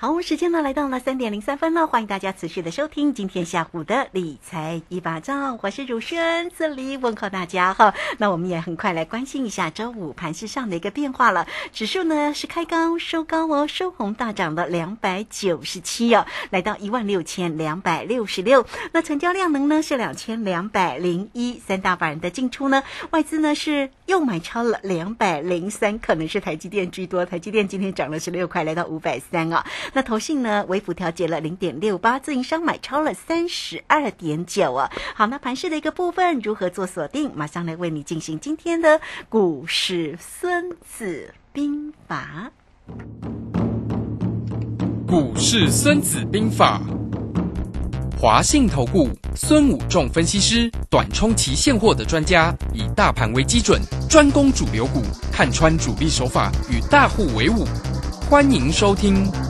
好，时间呢来到了三点零三分了，欢迎大家持续的收听今天下午的理财一把照，我是主持人这里问候大家哈。那我们也很快来关心一下周五盘市上的一个变化了，指数呢是开高收高哦，收红大涨了两百九十七哦，来到一万六千两百六十六。那成交量能呢是两千两百零一，三大板的进出呢，外资呢是又买超了两百零三，可能是台积电居多，台积电今天涨了十六块，来到五百三啊。那投信呢，微幅调节了零点六八，自营商买超了三十二点九啊。好，那盘市的一个部分如何做锁定？马上来为你进行今天的股市孙子兵法。股市孙子兵法，华信投顾孙武仲分析师，短冲期现货的专家，以大盘为基准，专攻主流股，看穿主力手法，与大户为伍。欢迎收听《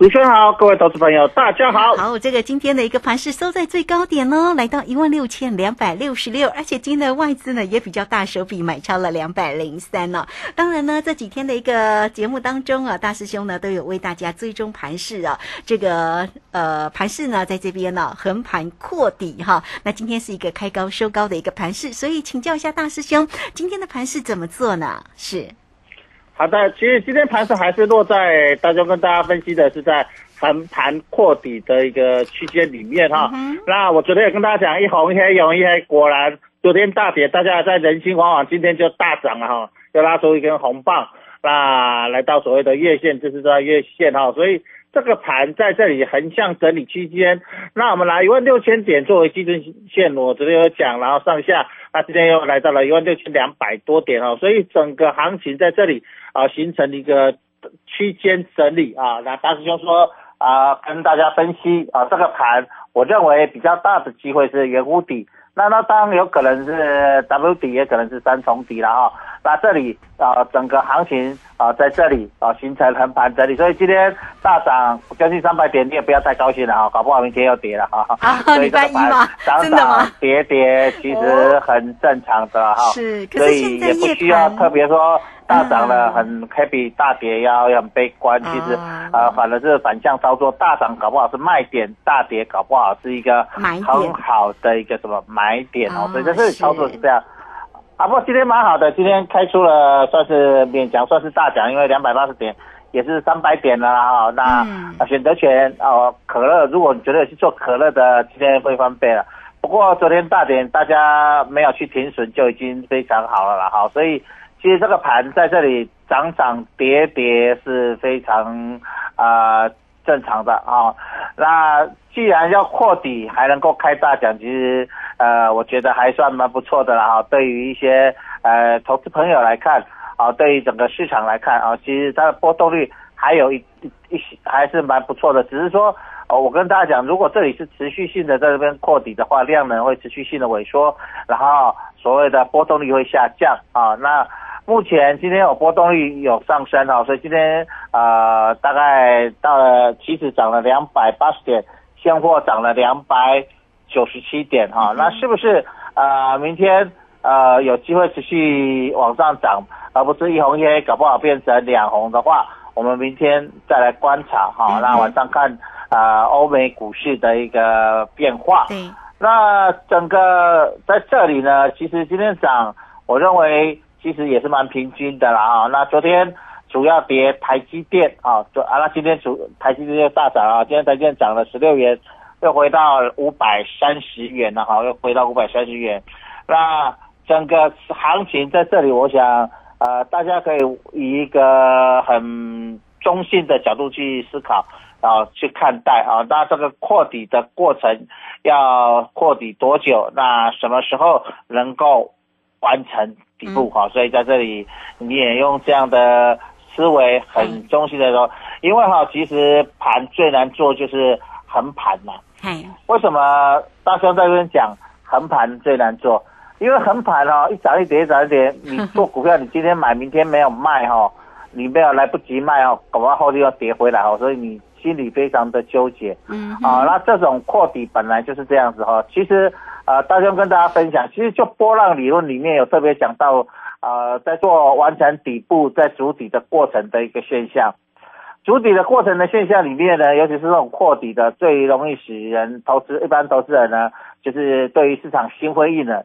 主持人好，各位投资朋友，大家好。好，这个今天的一个盘是收在最高点哦，来到一万六千两百六十六，而且今天的外资呢也比较大手笔买超了两百零三呢。当然呢，这几天的一个节目当中啊，大师兄呢都有为大家追踪盘势啊。这个呃盘势呢在这边呢横盘扩底哈，那今天是一个开高收高的一个盘势，所以请教一下大师兄，今天的盘势怎么做呢？是。好的，其实今天盘势还是落在大家跟大家分析的是在横盘扩底的一个区间里面哈。那我昨天也跟大家讲，一红一黑，一红一黑，果然昨天大跌，大家在人心惶惶，今天就大涨了哈，又拉出一根红棒，那来到所谓的月线，就是在月线哈，所以这个盘在这里横向整理区间。那我们拿一万六千点作为基准线，我昨天有讲，然后上下，那今天又来到了一万六千两百多点哈，所以整个行情在这里。啊，形成一个区间整理啊，那大师兄说啊，跟大家分析啊，这个盘我认为比较大的机会是圆弧底，那那当然有可能是 W 底，也可能是三重底了啊。那这里啊，整个行情啊，在这里啊，形成横盘整理，所以今天大涨将近三百点，你也不要太高兴了啊，搞不好明天又跌了哈。啊，所以这个盘涨涨跌跌其实很正常的哈，是，所以也不需要特别说。大涨了很 happy，大跌要很悲观。其实呃，反而是反向操作，大涨搞不好是卖点，大跌搞不好是一个很好的一个什么买点哦。所以这是操作是这样。啊，不过今天蛮好的，今天开出了算是勉强算是大奖，因为两百八十点也是三百点了哈。那选择权哦，可乐，如果你觉得去做可乐的，今天会翻倍了。不过昨天大点大家没有去停损，就已经非常好了了哈。所以。其实这个盘在这里涨涨跌跌是非常啊正常的啊。那既然要扩底还能够开大奖，其实呃我觉得还算蛮不错的了啊。对于一些呃投资朋友来看啊，对于整个市场来看啊，其实它的波动率还有一一些还是蛮不错的。只是说哦，我跟大家讲，如果这里是持续性的在这边扩底的话，量能会持续性的萎缩，然后所谓的波动率会下降啊。那目前今天有波动率有上升哈，所以今天呃大概到了期指涨了两百八十点，现货涨了两百九十七点哈，那是不是呃明天呃有机会持续往上涨，而不是一红一黑，搞不好变成两红的话，我们明天再来观察哈。那晚上看啊欧美股市的一个变化。对。那整个在这里呢，其实今天涨，我认为其实也是蛮平均的啦啊。那昨天主要跌台积电啊，就啊那今天主台积电又大涨啊，今天台积电涨了十六元，又回到五百三十元了哈，又回到五百三十元。那整个行情在这里，我想呃大家可以以一个很中性的角度去思考。啊，去看待啊，那这个扩底的过程要扩底多久？那什么时候能够完成底部？哈，所以在这里你也用这样的思维，很中性的说，因为哈，其实盘最难做就是横盘嘛。为什么大兄在这边讲横盘最难做？因为横盘哦，一涨一跌，一涨一跌，你做股票，你今天买，明天没有卖哈，你没有来不及卖哦，搞不好后天要跌回来哦，所以你。心里非常的纠结，嗯啊，那这种扩底本来就是这样子哈。其实，呃，大兄跟大家分享，其实就波浪理论里面有特别讲到，呃，在做完成底部在筑底的过程的一个现象。筑底的过程的现象里面呢，尤其是这种扩底的，最容易使人投资一般投资人呢，就是对于市场心灰意冷，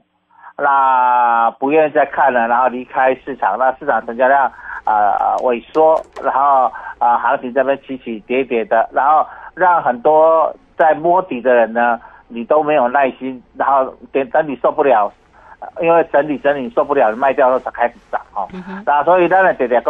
那不愿意再看了，然后离开市场，那市场成交量。啊萎缩，然后啊，行情这边起起跌跌的，然后让很多在摸底的人呢，你都没有耐心，然后等等你受不了，因为整理整理受不了，卖掉后才开始涨哦。那所以咱呢，直直讲，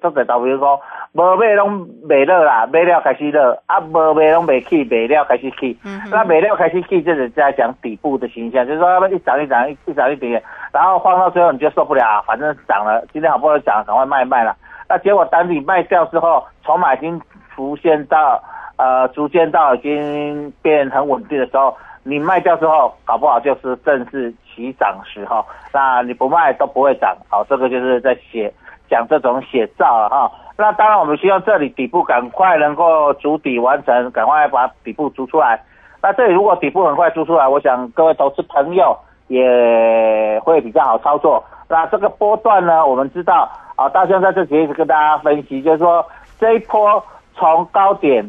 做在投比如说。无买拢卖了啦，买了开始了，啊无买拢卖起，卖了开始起。那卖了开始起，就是在讲底部的形象，就是说一涨一涨，一涨一跌，然后放到最后你就受不了，反正涨了，今天好不容易涨，赶快卖卖了。那结果当你卖掉之后，筹码已经浮现到呃，逐渐到已经变很稳定的时候，你卖掉之后，搞不好就是正式起涨时候。那你不卖都不会涨，好，这个就是在写讲这种写照了哈。那当然，我们希望这里底部赶快能够筑底完成，赶快把底部筑出来。那这里如果底部很快筑出来，我想各位投资朋友也会比较好操作。那这个波段呢，我们知道啊，大象在这里一直跟大家分析，就是说这一波从高点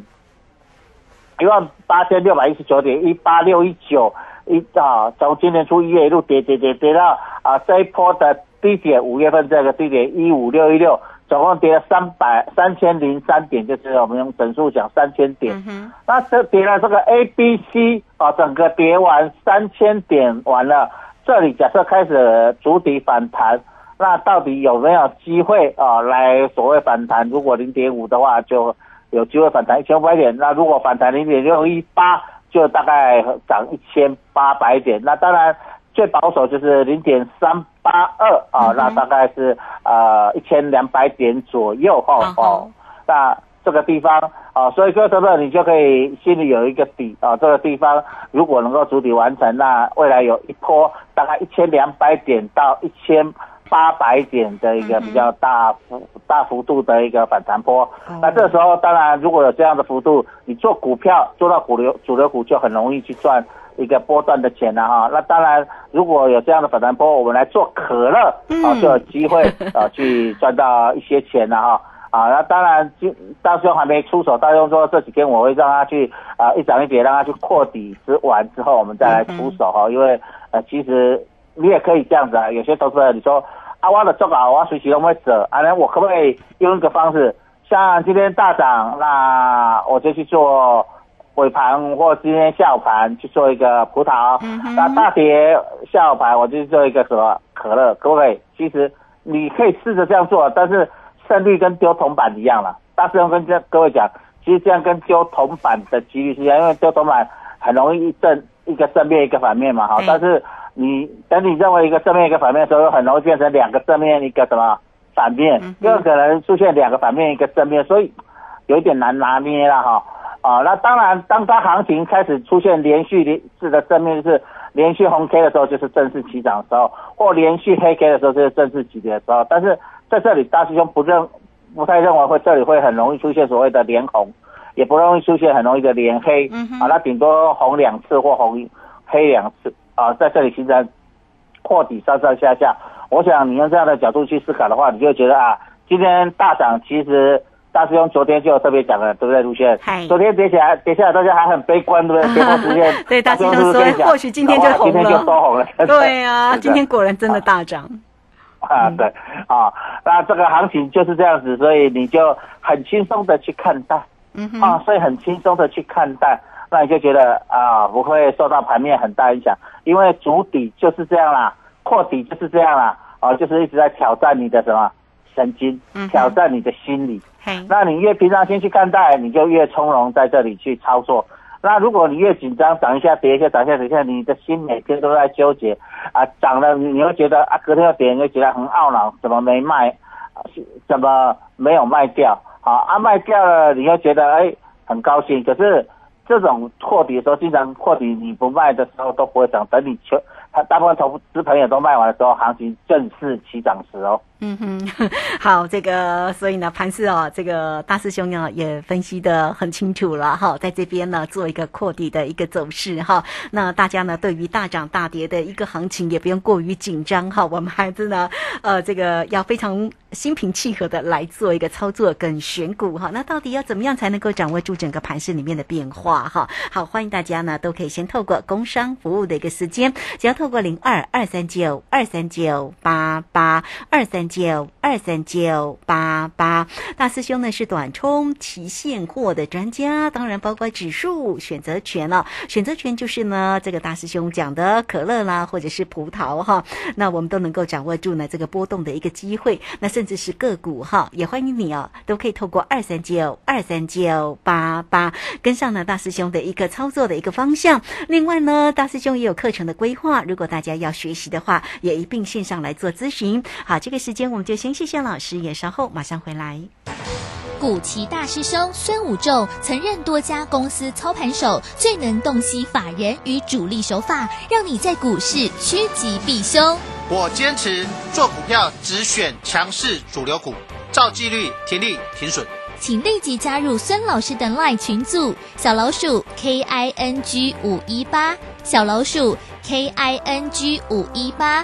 一万八千六百一十九点一八六一九一啊，从今年初一月一路跌跌跌跌到啊这一波的低点，五月份这个低点一五六一六。总共跌了三百三千零三点，就是我们用整数讲三千点。那这跌了这个 A、B、C 啊，整个跌完三千点完了，这里假设开始主底反弹，那到底有没有机会啊？来所谓反弹，如果零点五的话，就有机会反弹一千五百点。那如果反弹零点六一八，就大概涨一千八百点。那当然。最保守就是零点三八二啊，那大概是呃一千两百点左右哦哦，那这个地方啊，所以说这个你就可以心里有一个底啊，这个地方如果能够主体完成，那未来有一波大概一千两百点到一千八百点的一个比较大幅大幅度的一个反弹波，那这时候当然如果有这样的幅度，你做股票做到主流主流股就很容易去赚。一个波段的钱了哈，那当然如果有这样的反弹波，我们来做可乐啊，就有机会啊去赚到一些钱了哈。啊，那当然就到时候还没出手，大兄说这几天我会让他去啊一涨一跌，让他去扩底之完之后，我们再来出手哈，因为呃其实你也可以这样子啊，有些投资人你说啊我的做好，我随时都会走，啊那我可不可以用一个方式，像今天大涨，那我就去做。尾盘或今天下午盘去做一个葡萄，那大跌下午盘我就做一个什么可乐，可不可以？其实你可以试着这样做，但是胜率跟丢铜板一样了。大师兄跟这各位讲，其实这样跟丢铜板的几率是一样，因为丢铜板很容易一正一个正面一个反面嘛，哈。但是你等你认为一个正面一个反面的时候，很容易变成两个正面一个什么反面，又可能出现两个反面一个正面，所以有一点难拿捏了哈。啊，那当然，当它行情开始出现连续连式的正面是连续红 K 的时候，就是正式起涨的时候；或连续黑 K 的时候，就是正式起跌的时候。但是在这里，大师兄不认，不太认为会这里会很容易出现所谓的连红，也不容易出现很容易的连黑。啊，那顶多红两次或红黑两次啊，在这里形成破底上上下下。我想你用这样的角度去思考的话，你就觉得啊，今天大涨，其实大师兄昨天就特别讲了，对不对，卢轩？昨天跌起来，跌下来大家还很悲观，对不对？跌破十天，对，大师兄说或许今天就红了，今天就收红了。对啊，今天果然真的大涨。啊，对啊，那这个行情就是这样子，所以你就很轻松的去看待，嗯啊，所以很轻松的去看待，那你就觉得啊，不会受到盘面很大影响，因为主底就是这样啦，扩底就是这样啦，啊，就是一直在挑战你的什么神经，挑战你的心理，那你越平常心去看待，你就越从容在这里去操作。那如果你越紧张，涨一下跌一下，涨一下跌一下，你的心每天都在纠结啊，涨了你会觉得啊，隔天要跌，你会觉得很懊恼，怎么没卖，怎么没有卖掉？好啊，卖掉了，你又觉得哎很高兴。可是这种破底的时候，经常破底你不卖的时候都不会涨，等你全他大部分投资朋友都卖完的时候，行情正式起涨时哦。嗯哼，好，这个所以呢，盘市哦，这个大师兄呢也分析的很清楚了哈，在这边呢做一个扩底的一个走势哈。那大家呢对于大涨大跌的一个行情也不用过于紧张哈，我们还是呢呃这个要非常心平气和的来做一个操作跟选股哈。那到底要怎么样才能够掌握住整个盘市里面的变化哈？好，欢迎大家呢都可以先透过工商服务的一个时间，只要透过零二二三九二三九八八二三。九二三九八八，大师兄呢是短冲期现货的专家，当然包括指数选择权了。选择权就是呢，这个大师兄讲的可乐啦，或者是葡萄哈，那我们都能够掌握住呢这个波动的一个机会。那甚至是个股哈，也欢迎你哦，都可以透过二三九二三九八八跟上呢大师兄的一个操作的一个方向。另外呢，大师兄也有课程的规划，如果大家要学习的话，也一并线上来做咨询。好，这个时间。我们就先谢谢老师，也稍后马上回来。古奇大师兄孙武仲曾任多家公司操盘手，最能洞悉法人与主力手法，让你在股市趋吉避凶。我坚持做股票只选强势主流股，照纪律停利停损。请立即加入孙老师的 LINE 群组，小老鼠 K I N G 五一八，小老鼠 K I N G 五一八。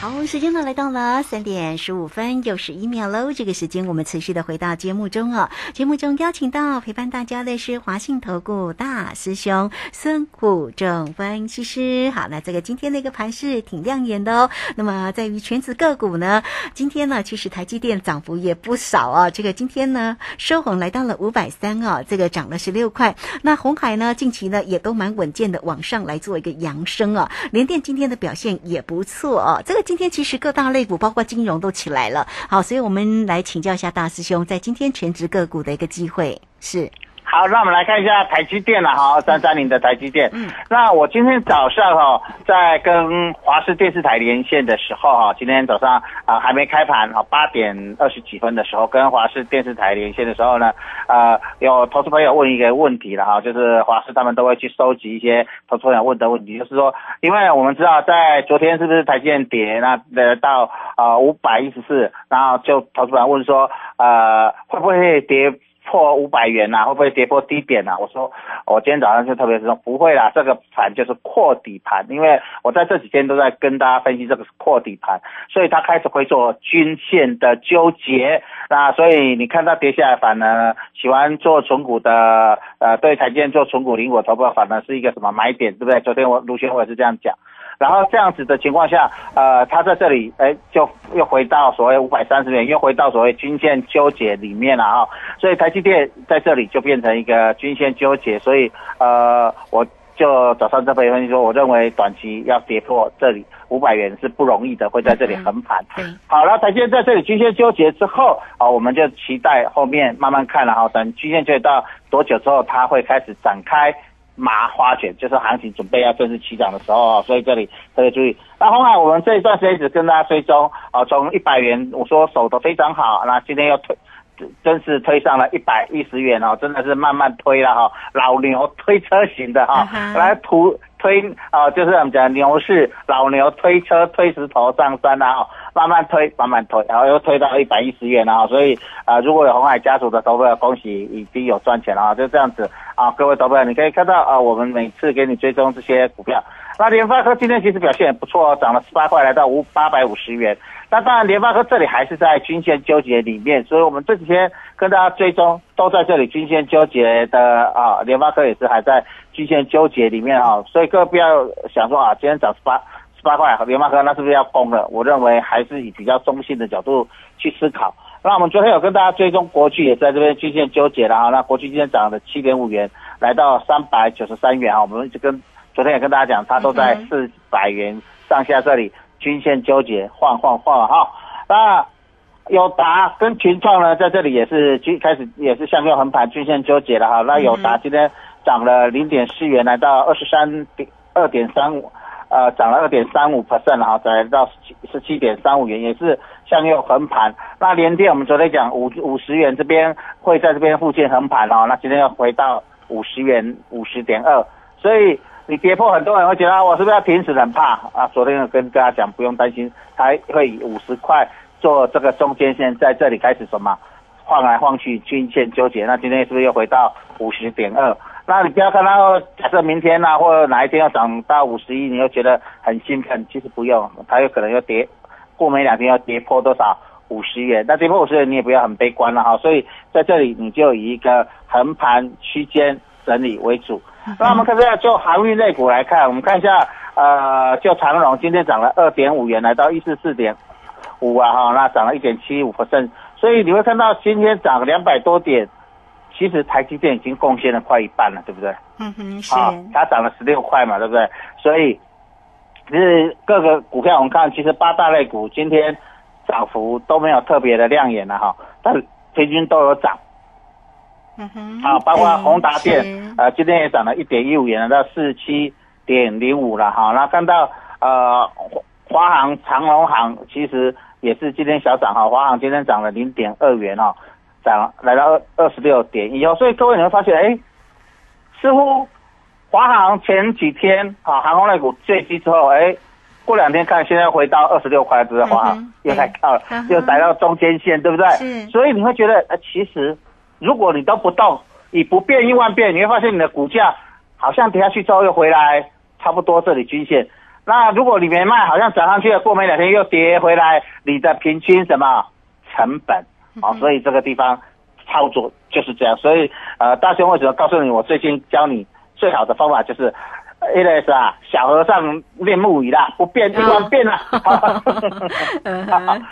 好，时间呢来到了三点十五分又十一秒喽。这个时间我们持续的回到节目中哦。节目中邀请到陪伴大家的是华信投顾大师兄孙虎正分析师。好，那这个今天的一个盘势挺亮眼的哦。那么在于全指个股呢，今天呢其实台积电涨幅也不少啊。这个今天呢收红来到了五百三啊，这个涨了十六块。那红海呢近期呢也都蛮稳健的往上来做一个扬升啊。联电今天的表现也不错哦。这个今天其实各大类股，包括金融都起来了。好，所以我们来请教一下大师兄，在今天全职个股的一个机会是。好，那我们来看一下台积电了哈，三三零的台积电。嗯，那我今天早上哈，在跟华视电视台连线的时候哈，今天早上啊还没开盘哈，八点二十几分的时候跟华视电视台连线的时候呢，呃，有投资朋友问一个问题了哈，就是华视他们都会去收集一些投资朋友问的问题，就是说，因为我们知道在昨天是不是台积电跌那呃到啊五百一十四，然后就投资朋友问说，呃会不会跌？破五百元呐，会不会跌破低点呐？我说，我今天早上就特别说不会啦，这个盘就是扩底盘，因为我在这几天都在跟大家分析这个是扩底盘，所以它开始会做均线的纠结，那所以你看它跌下来，反而喜欢做纯股的，呃，对台积电做纯股零股投保，反而是一个什么买点，对不对？昨天我卢轩我也是这样讲。然后这样子的情况下，呃，它在这里，哎，就又回到所谓五百三十元，又回到所谓均线纠结里面了啊。所以台积电在这里就变成一个均线纠结，所以呃，我就早上这边分析说，我认为短期要跌破这里五百元是不容易的，会在这里横盘。好了，台积电在这里均线纠结之后，啊，我们就期待后面慢慢看了哈，等均线纠结到多久之后，它会开始展开。麻花卷就是行情准备要正式起涨的时候，所以这里特别注意。那红海我们这一段时间一直跟大家追踪，啊，从一百元我说守的非常好，那今天又推，真是推上了一百一十元哦，真的是慢慢推了哈，老牛推车型的哈，来图推啊，就是我们讲牛市老牛推车推石头上山啊，慢慢推，慢慢推，然后又推到一百一十元了，所以啊，如果有红海家族的投票，恭喜已经有赚钱了啊，就这样子啊，各位投票，你可以看到啊，我们每次给你追踪这些股票，那联发科今天其实表现也不错哦，涨了十八块，来到五八百五十元。那当然，联发科这里还是在均线纠结里面，所以我们这几天跟大家追踪都在这里均线纠结的啊，联发科也是还在均线纠结里面啊，所以各位不要想说啊，今天涨十八十八块，联发科那是不是要崩了？我认为还是以比较中性的角度去思考。那我们昨天有跟大家追踪国巨也在这边均线纠结了啊，那国巨今天涨了七点五元，来到三百九十三元啊，我们一直跟昨天也跟大家讲，它都在四百元上下这里。均线纠结，晃晃晃哈。那友达跟群创呢，在这里也是均开始也是向右横盘，均线纠结了哈。那友达今天涨了零点四元，来到二十三点二点三五，呃，涨了二点三五 percent 了哈，来到十七十七点三五元，也是向右横盘。那联电我们昨天讲五五十元这边会在这边附近横盘哦，那今天要回到五十元五十点二，所以。你跌破，很多人会觉得我是不是要停止？很怕啊！昨天跟大家讲，不用担心，它会以五十块做这个中间线，在这里开始什么晃来晃去，均线纠结。那今天是不是又回到五十点二？那你不要看到，假设明天啊，或者哪一天要涨到五十一，你又觉得很兴奋。其实不用，它有可能要跌，过没两天要跌破多少五十元？那跌破五十元，你也不要很悲观了哈。所以在这里，你就以一个横盘区间整理为主。那我们看一下，就航运类股来看，我们看一下，呃，就长荣今天涨了二点五元，来到一四四点五啊，哈，那涨了一点七五 percent，所以你会看到今天涨两百多点，其实台积电已经贡献了快一半了，对不对？嗯哼，是。它涨了十六块嘛，对不对？所以，其实各个股票我们看，其实八大类股今天涨幅都没有特别的亮眼了哈，但平均都有涨。嗯哼，啊，包括宏达电，呃，今天也涨了一点一五元，到四七点零五了哈。那看到呃华航、长隆航，其实也是今天小涨哈。华航今天涨了零点二元哦，涨来到二二十六点一哦。所以各位你会发现，哎，似乎华航前几天啊航空类股坠机之后，哎，过两天看现在回到二十六块，不是华航又来到了，又来到中间线，对不对？所以你会觉得，呃，其实。如果你都不动，以不变应万变，你会发现你的股价好像跌下去之后又回来，差不多这里均线。那如果你没卖，好像涨上去了，过没两天又跌回来，你的平均什么成本啊？所以这个地方操作就是这样。所以呃，大兄为什么告诉你，我最近教你最好的方法就是。A 类是啊，小和尚练木鱼啦，不变 一万变啦。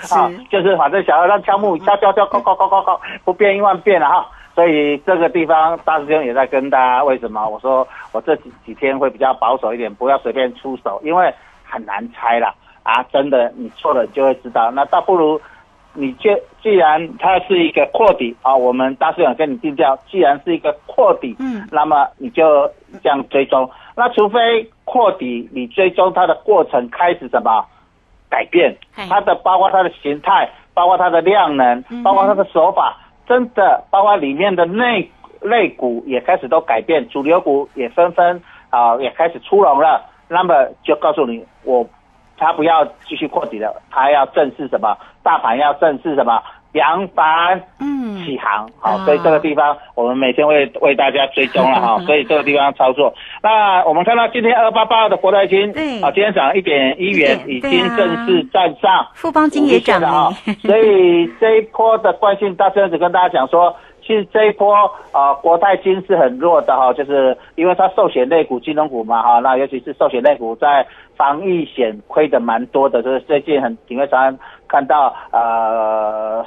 是，就是反正小和尚敲木鱼，敲敲敲，敲敲敲敲敲，不变一万变了哈。所以这个地方大师兄也在跟大家，为什么我说我这几几天会比较保守一点，不要随便出手，因为很难猜了啊！真的，你错了就会知道。那倒不如你既既然它是一个扩底啊，我们大师兄跟你定调，既然是一个扩底，嗯，那么你就这样追踪。那除非扩底，你追踪它的过程开始什么改变？它的包括它的形态，包括它的量能，包括它的手法，真的包括里面的内内股也开始都改变，主流股也纷纷啊也开始出笼了。那么就告诉你，我他不要继续扩底了，他要正视什么？大盘要正视什么？扬帆嗯。起航，好，所以这个地方我们每天为为大家追踪了 哈，所以这个地方操作。那我们看到今天二八八的国泰金，对，啊，今天涨一点一元，已经正式站上富邦金也涨了哈，所以这一波的惯性，大孙子跟大家讲说，其实这一波啊，国泰金是很弱的哈，就是因为它寿险类股、金融股嘛哈，那尤其是寿险类股在防疫险亏的蛮多的，就是最近很你会常看到呃。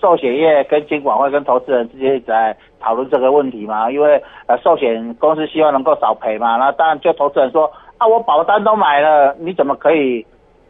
寿险业跟监管会跟投资人之间在讨论这个问题嘛？因为呃，寿险公司希望能够少赔嘛。那当然，就投资人说啊，我保单都买了，你怎么可以？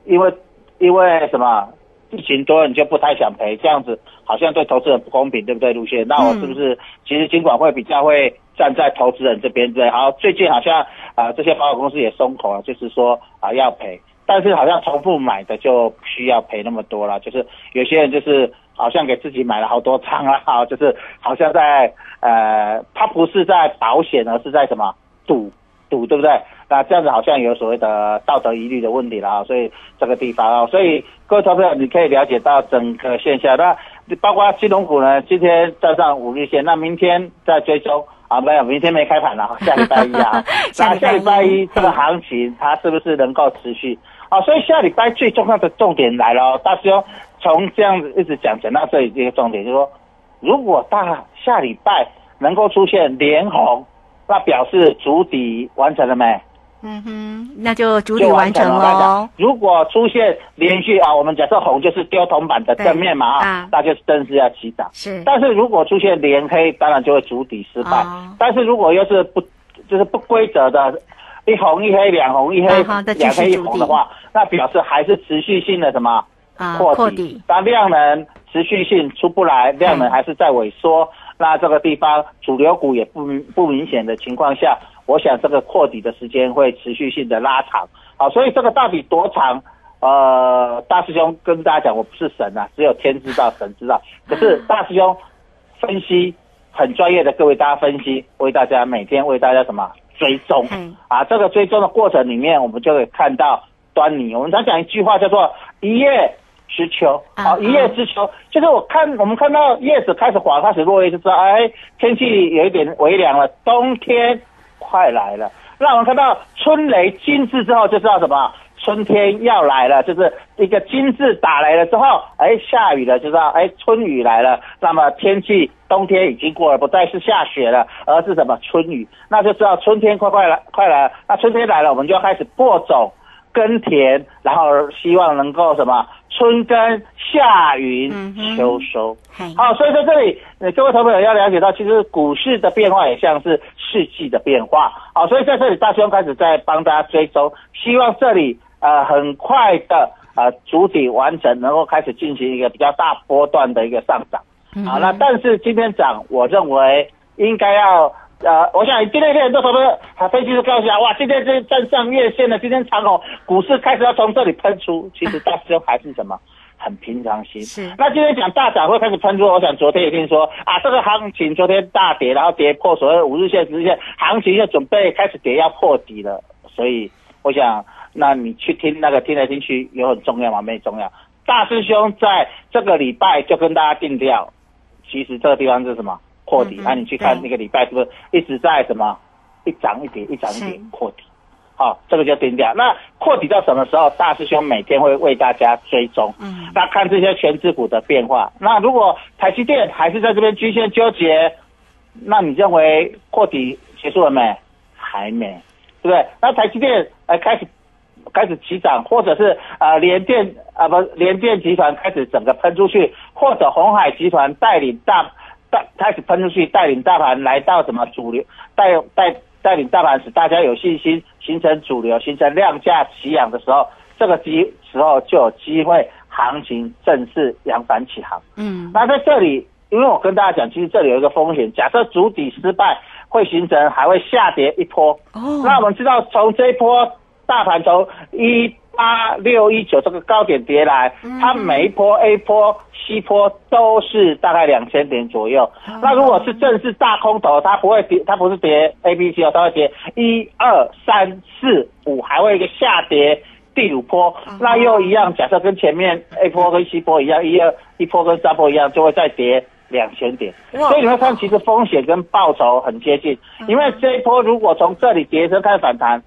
因为因为什么？疫情多，你就不太想赔，这样子好像对投资人不公平，对不对？路线，那我是不是其实监管会比较会站在投资人这边？对，好，最近好像啊，这些保险公司也松口了，就是说啊要赔，但是好像重复买的就不需要赔那么多了，就是有些人就是。好像给自己买了好多仓啊，好，就是好像在呃，他不是在保险，而是在什么赌赌，对不对？那这样子好像有所谓的道德疑虑的问题了啊，所以这个地方啊，所以各位投票你可以了解到整个现象。那包括金融股呢，今天站上五日线，那明天再追踪啊，没有，明天没开盘了，下礼拜一啊，那下礼拜一这个行情它是不是能够持续啊？所以下礼拜最重要的重点来了，大师兄从这样子一直讲讲到这里，这个重点就是说，如果大下礼拜能够出现连红，那表示主底完成了没？嗯哼，那就主底完成了。如果出现连续啊，我们假设红就是丢铜板的正面嘛啊，那就是正式要起涨。是，但是如果出现连黑，当然就会主底失败。但是如果又是不就是不规则的，一红一黑，两红一黑，两黑一红的话，那表示还是持续性的什么破底？当量能持续性出不来，量能还是在萎缩，那这个地方主流股也不不明显的情况下。我想这个扩底的时间会持续性的拉长，好，所以这个到底多长？呃，大师兄跟大家讲，我不是神啊，只有天知道，神知道。可是大师兄分析很专业的，各位大家分析，为大家每天为大家什么追踪？啊，这个追踪的过程里面，我们就可以看到端倪。我们常讲一句话叫做一叶知秋，好，一叶知秋，就是我看我们看到叶子开始滑，开始落叶，就知道哎，天气有一点微凉了，冬天。快来了，那我们看到春雷惊字之后，就知道什么？春天要来了，就是一个金字打来了之后，哎，下雨了，就知道哎，春雨来了。那么天气冬天已经过了，不再是下雪了，而是什么春雨？那就知道春天快快来，快来了。那春天来了，我们就要开始播种。耕田，然后希望能够什么春耕夏耘秋收。好，所以在这里，各位投朋友要了解到，其实股市的变化也像是四季的变化。好，所以在这里，大兄开始在帮大家追踪，希望这里呃很快的呃主体完成，能够开始进行一个比较大波段的一个上涨。好，那但是今天涨，我认为应该要。呃，我想今天很多朋友还分析师告诉我，哇，今天这站上月线了，今天长虹股市开始要从这里喷出，其实大师兄还是什么很平常心。是。那今天讲大涨会开始喷出，我想昨天也听说啊，这个行情昨天大跌，然后跌破所谓五日线、十日线，行情就准备开始跌要破底了。所以我想，那你去听那个听来听去有很重要吗？没重要。大师兄在这个礼拜就跟大家定调，其实这个地方是什么？扩底，那你去看那个礼拜是不是一直在什么一涨一跌，一涨一跌扩底？好，这个就定掉。那扩底到什么时候？大师兄每天会为大家追踪。嗯，那看这些全资股的变化。那如果台积电还是在这边均线纠结，那你认为扩底结束了没？还没，对不对？那台积电呃开始开始起涨，或者是呃联电啊不联电集团开始整个喷出去，或者红海集团带领大。带开始喷出去，带领大盘来到什么主流？带带带领大盘使大家有信心，形成主流，形成量价齐扬的时候，这个机时候就有机会行情正式扬帆起航。嗯，那在这里，因为我跟大家讲，其实这里有一个风险，假设主底失败，会形成还会下跌一波。哦，那我们知道从这一波大盘从一。八六一九这个高点跌来，它每一波 A 波、C 波都是大概两千点左右。那如果是正式大空头，它不会跌，它不是跌 A、B、C 哦，它会跌一二三四五，还会一个下跌第五波。那又一样，假设跟前面 A 波跟 C 波一样，一二一波跟三波一样，就会再跌两千点。所以你会看，其实风险跟报酬很接近。因为这一波如果从这里跌升开始反弹。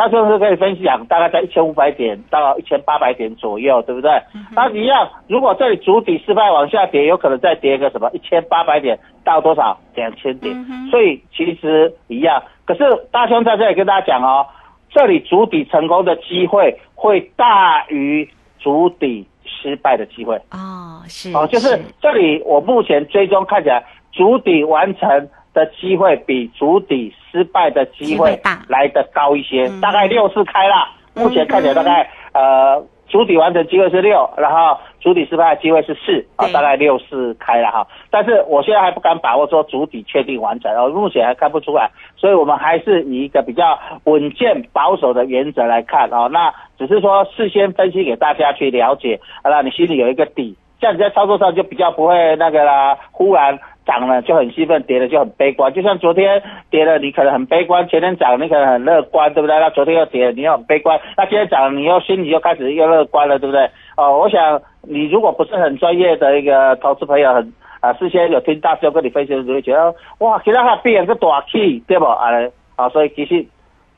大师兄可以分享，大概在一千五百点到一千八百点左右，对不对？那一样，如果这里主体失败往下跌，有可能再跌个什么一千八百点到多少两千点，所以其实一样。可是大兄在这里跟大家讲哦，这里主体成功的机会会大于主体失败的机会哦，是哦，就是这里我目前追踪看起来主体完成。的机会比主底失败的机会来的高一些，大概六次开了，目前看起来大概呃主底完成机会是六，然后主底失败的机会是四啊，大概六次开了哈。但是我现在还不敢把握说主底确定完成，哦，目前还看不出来，所以我们还是以一个比较稳健保守的原则来看哦。那只是说事先分析给大家去了解，让你心里有一个底。这样你在操作上就比较不会那个啦，忽然涨了就很兴奋，跌了就很悲观。就像昨天跌了，你可能很悲观；前天涨，你可能很乐观，对不对？那昨天又跌了，你又很悲观；那今天涨，你又心里又开始又乐观了，对不对？哦，我想你如果不是很专业的一个投资朋友，很啊，事先有听大师跟你分析，就会觉得哇，其他它变个大气，对不？啊，所以其实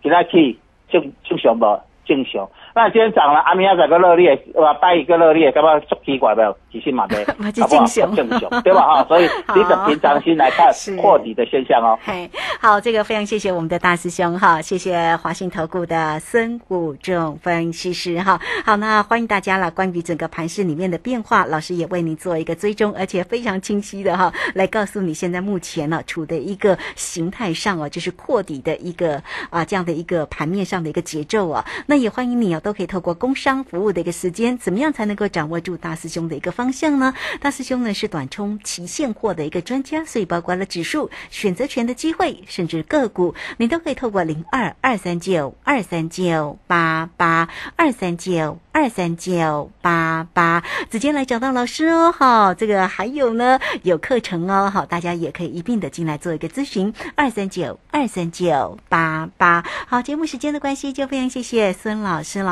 其他气正正常不正常。那今天涨了，阿明亚仔个热烈，哇，拜一个热烈，干嘛足奇怪没有？其实嘛没，好不好？正常，对吧？哈，所以你的平常心来看 破底的现象哦。嘿，好，这个非常谢谢我们的大师兄哈，谢谢华信投顾的孙谷仲分析师哈。好，那欢迎大家了。关于整个盘市里面的变化，老师也为你做一个追踪，而且非常清晰的哈，来告诉你现在目前呢处的一个形态上哦，就是破底的一个啊这样的一个盘面上的一个节奏啊。那也欢迎你哦。都可以透过工商服务的一个时间，怎么样才能够掌握住大师兄的一个方向呢？大师兄呢是短冲期现货的一个专家，所以包括了指数、选择权的机会，甚至个股，你都可以透过零二二三九二三九八八二三九二三九八八直接来找到老师哦。好，这个还有呢，有课程哦。好，大家也可以一并的进来做一个咨询，二三九二三九八八。好，节目时间的关系，就非常谢谢孙老师了。